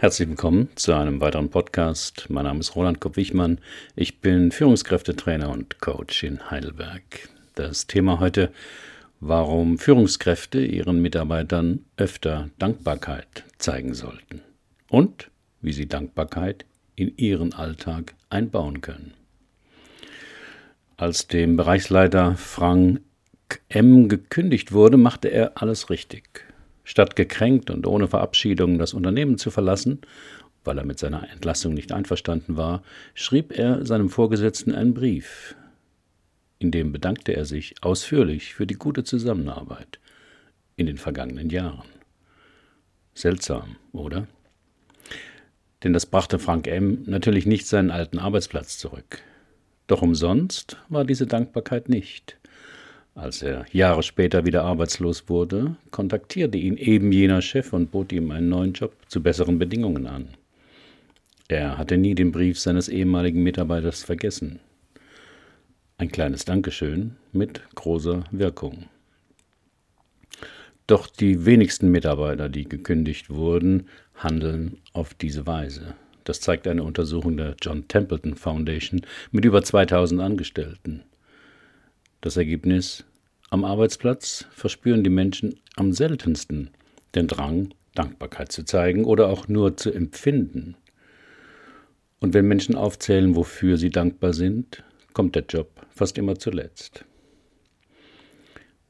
Herzlich willkommen zu einem weiteren Podcast. Mein Name ist Roland Kopp-Wichmann. Ich bin Führungskräftetrainer und Coach in Heidelberg. Das Thema heute, warum Führungskräfte ihren Mitarbeitern öfter Dankbarkeit zeigen sollten und wie sie Dankbarkeit in ihren Alltag einbauen können. Als dem Bereichsleiter Frank M. gekündigt wurde, machte er alles richtig. Statt gekränkt und ohne Verabschiedung das Unternehmen zu verlassen, weil er mit seiner Entlassung nicht einverstanden war, schrieb er seinem Vorgesetzten einen Brief. In dem bedankte er sich ausführlich für die gute Zusammenarbeit in den vergangenen Jahren. Seltsam, oder? Denn das brachte Frank M. natürlich nicht seinen alten Arbeitsplatz zurück. Doch umsonst war diese Dankbarkeit nicht. Als er Jahre später wieder arbeitslos wurde, kontaktierte ihn eben jener Chef und bot ihm einen neuen Job zu besseren Bedingungen an. Er hatte nie den Brief seines ehemaligen Mitarbeiters vergessen. Ein kleines Dankeschön mit großer Wirkung. Doch die wenigsten Mitarbeiter, die gekündigt wurden, handeln auf diese Weise. Das zeigt eine Untersuchung der John Templeton Foundation mit über 2000 Angestellten. Das Ergebnis am Arbeitsplatz verspüren die Menschen am seltensten den Drang, Dankbarkeit zu zeigen oder auch nur zu empfinden. Und wenn Menschen aufzählen, wofür sie dankbar sind, kommt der Job fast immer zuletzt.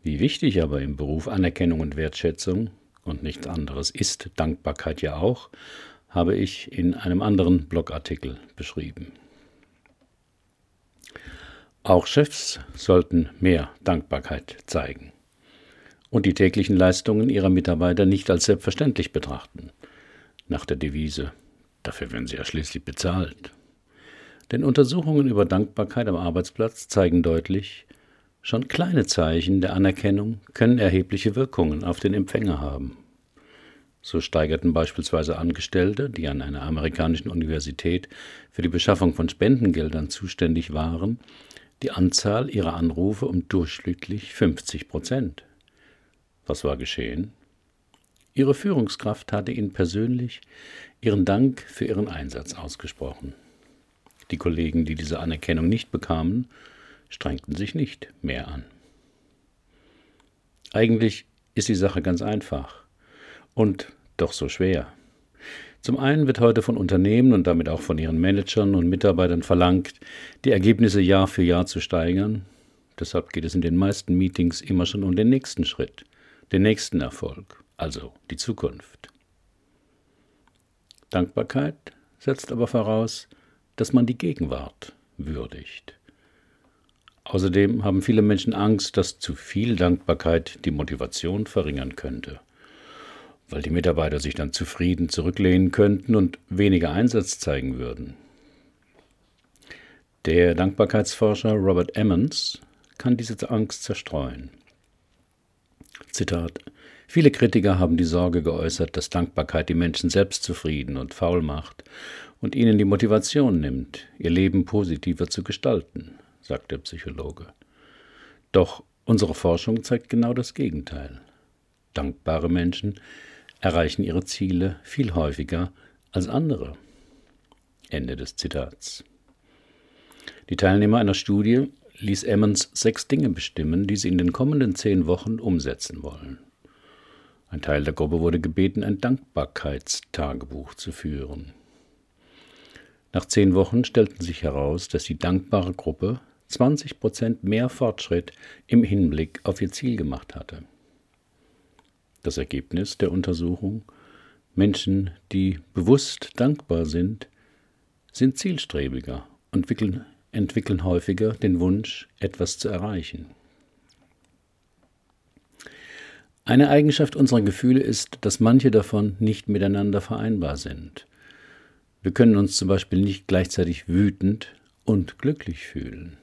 Wie wichtig aber im Beruf Anerkennung und Wertschätzung und nichts anderes ist Dankbarkeit ja auch, habe ich in einem anderen Blogartikel beschrieben. Auch Chefs sollten mehr Dankbarkeit zeigen und die täglichen Leistungen ihrer Mitarbeiter nicht als selbstverständlich betrachten, nach der Devise, dafür werden sie ja schließlich bezahlt. Denn Untersuchungen über Dankbarkeit am Arbeitsplatz zeigen deutlich, schon kleine Zeichen der Anerkennung können erhebliche Wirkungen auf den Empfänger haben. So steigerten beispielsweise Angestellte, die an einer amerikanischen Universität für die Beschaffung von Spendengeldern zuständig waren, die Anzahl ihrer Anrufe um durchschnittlich 50 Prozent. Was war geschehen? Ihre Führungskraft hatte ihnen persönlich ihren Dank für ihren Einsatz ausgesprochen. Die Kollegen, die diese Anerkennung nicht bekamen, strengten sich nicht mehr an. Eigentlich ist die Sache ganz einfach und doch so schwer. Zum einen wird heute von Unternehmen und damit auch von ihren Managern und Mitarbeitern verlangt, die Ergebnisse Jahr für Jahr zu steigern. Deshalb geht es in den meisten Meetings immer schon um den nächsten Schritt, den nächsten Erfolg, also die Zukunft. Dankbarkeit setzt aber voraus, dass man die Gegenwart würdigt. Außerdem haben viele Menschen Angst, dass zu viel Dankbarkeit die Motivation verringern könnte weil die Mitarbeiter sich dann zufrieden zurücklehnen könnten und weniger Einsatz zeigen würden. Der Dankbarkeitsforscher Robert Emmons kann diese Angst zerstreuen. Zitat Viele Kritiker haben die Sorge geäußert, dass Dankbarkeit die Menschen selbstzufrieden und faul macht und ihnen die Motivation nimmt, ihr Leben positiver zu gestalten, sagt der Psychologe. Doch unsere Forschung zeigt genau das Gegenteil. Dankbare Menschen erreichen ihre Ziele viel häufiger als andere. Ende des Zitats. Die Teilnehmer einer Studie ließ Emmons sechs Dinge bestimmen, die sie in den kommenden zehn Wochen umsetzen wollen. Ein Teil der Gruppe wurde gebeten, ein Dankbarkeitstagebuch zu führen. Nach zehn Wochen stellten sich heraus, dass die dankbare Gruppe 20 Prozent mehr Fortschritt im Hinblick auf ihr Ziel gemacht hatte. Das Ergebnis der Untersuchung Menschen, die bewusst dankbar sind, sind zielstrebiger und entwickeln, entwickeln häufiger den Wunsch, etwas zu erreichen. Eine Eigenschaft unserer Gefühle ist, dass manche davon nicht miteinander vereinbar sind. Wir können uns zum Beispiel nicht gleichzeitig wütend und glücklich fühlen.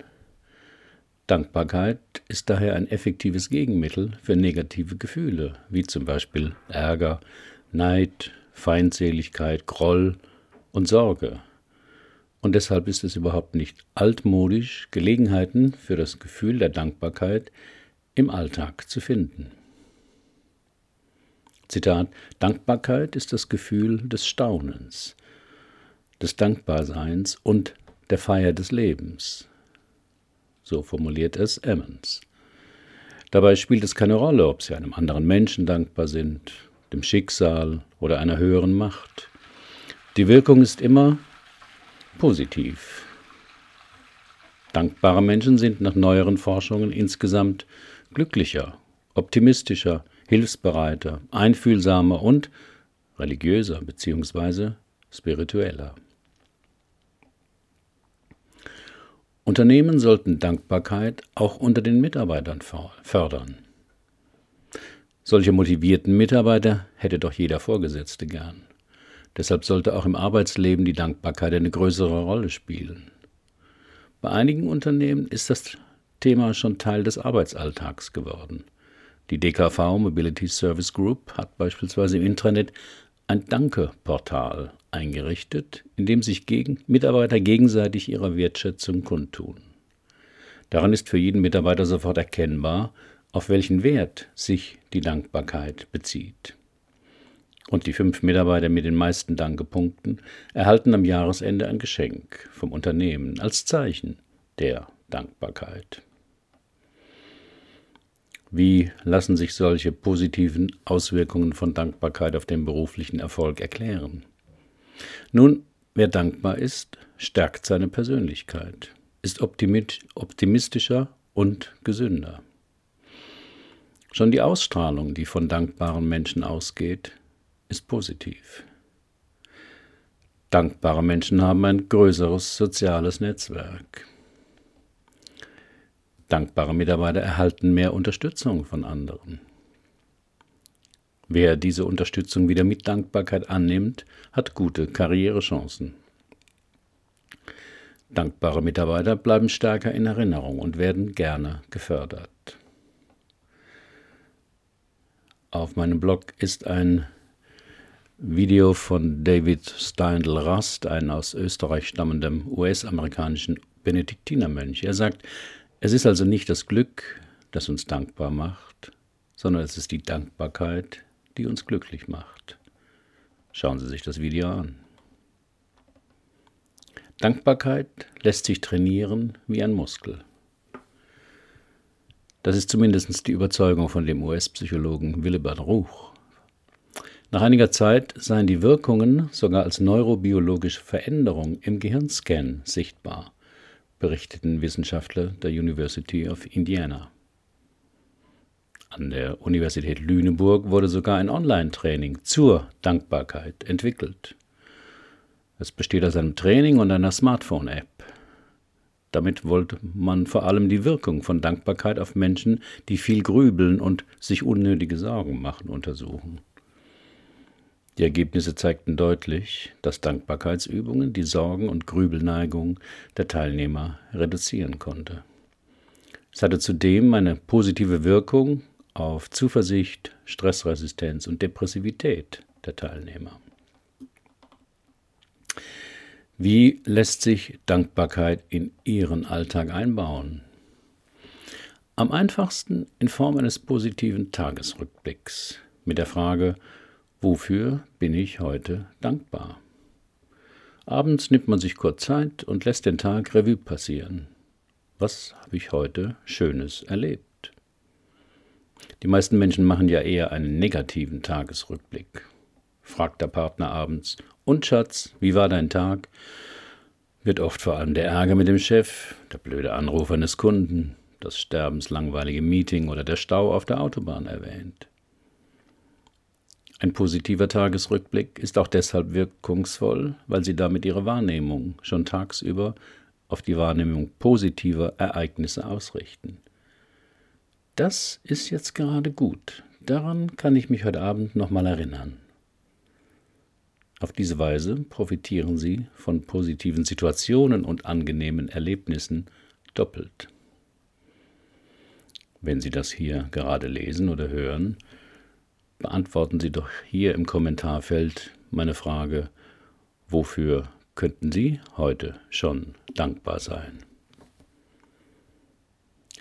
Dankbarkeit ist daher ein effektives Gegenmittel für negative Gefühle, wie zum Beispiel Ärger, Neid, Feindseligkeit, Groll und Sorge. Und deshalb ist es überhaupt nicht altmodisch, Gelegenheiten für das Gefühl der Dankbarkeit im Alltag zu finden. Zitat, Dankbarkeit ist das Gefühl des Staunens, des Dankbarseins und der Feier des Lebens. So formuliert es Emmons. Dabei spielt es keine Rolle, ob sie einem anderen Menschen dankbar sind, dem Schicksal oder einer höheren Macht. Die Wirkung ist immer positiv. Dankbare Menschen sind nach neueren Forschungen insgesamt glücklicher, optimistischer, hilfsbereiter, einfühlsamer und religiöser bzw. spiritueller. Unternehmen sollten Dankbarkeit auch unter den Mitarbeitern fördern. Solche motivierten Mitarbeiter hätte doch jeder Vorgesetzte gern. Deshalb sollte auch im Arbeitsleben die Dankbarkeit eine größere Rolle spielen. Bei einigen Unternehmen ist das Thema schon Teil des Arbeitsalltags geworden. Die DKV Mobility Service Group hat beispielsweise im Intranet ein Danke-Portal eingerichtet, in dem sich gegen Mitarbeiter gegenseitig ihrer Wertschätzung kundtun. Daran ist für jeden Mitarbeiter sofort erkennbar, auf welchen Wert sich die Dankbarkeit bezieht. Und die fünf Mitarbeiter mit den meisten Dankepunkten erhalten am Jahresende ein Geschenk vom Unternehmen als Zeichen der Dankbarkeit. Wie lassen sich solche positiven Auswirkungen von Dankbarkeit auf den beruflichen Erfolg erklären? Nun, wer dankbar ist, stärkt seine Persönlichkeit, ist optimistischer und gesünder. Schon die Ausstrahlung, die von dankbaren Menschen ausgeht, ist positiv. Dankbare Menschen haben ein größeres soziales Netzwerk. Dankbare Mitarbeiter erhalten mehr Unterstützung von anderen. Wer diese Unterstützung wieder mit Dankbarkeit annimmt, hat gute Karrierechancen. Dankbare Mitarbeiter bleiben stärker in Erinnerung und werden gerne gefördert. Auf meinem Blog ist ein Video von David Steindl Rast, ein aus Österreich stammendem US-amerikanischen Benediktinermönch. Er sagt, es ist also nicht das Glück, das uns dankbar macht, sondern es ist die Dankbarkeit, die uns glücklich macht. Schauen Sie sich das Video an. Dankbarkeit lässt sich trainieren wie ein Muskel. Das ist zumindest die Überzeugung von dem US-Psychologen Willibald Ruch. Nach einiger Zeit seien die Wirkungen sogar als neurobiologische Veränderung im Gehirnscan sichtbar, berichteten Wissenschaftler der University of Indiana. An der Universität Lüneburg wurde sogar ein Online-Training zur Dankbarkeit entwickelt. Es besteht aus einem Training und einer Smartphone-App. Damit wollte man vor allem die Wirkung von Dankbarkeit auf Menschen, die viel grübeln und sich unnötige Sorgen machen, untersuchen. Die Ergebnisse zeigten deutlich, dass Dankbarkeitsübungen die Sorgen und Grübelneigung der Teilnehmer reduzieren konnte. Es hatte zudem eine positive Wirkung auf Zuversicht, Stressresistenz und Depressivität der Teilnehmer. Wie lässt sich Dankbarkeit in Ihren Alltag einbauen? Am einfachsten in Form eines positiven Tagesrückblicks mit der Frage, wofür bin ich heute dankbar? Abends nimmt man sich kurz Zeit und lässt den Tag Revue passieren. Was habe ich heute Schönes erlebt? Die meisten Menschen machen ja eher einen negativen Tagesrückblick. Fragt der Partner abends, und Schatz, wie war dein Tag? Wird oft vor allem der Ärger mit dem Chef, der blöde Anruf eines Kunden, das sterbenslangweilige Meeting oder der Stau auf der Autobahn erwähnt. Ein positiver Tagesrückblick ist auch deshalb wirkungsvoll, weil Sie damit Ihre Wahrnehmung schon tagsüber auf die Wahrnehmung positiver Ereignisse ausrichten. Das ist jetzt gerade gut. Daran kann ich mich heute Abend nochmal erinnern. Auf diese Weise profitieren Sie von positiven Situationen und angenehmen Erlebnissen doppelt. Wenn Sie das hier gerade lesen oder hören, beantworten Sie doch hier im Kommentarfeld meine Frage, wofür könnten Sie heute schon dankbar sein?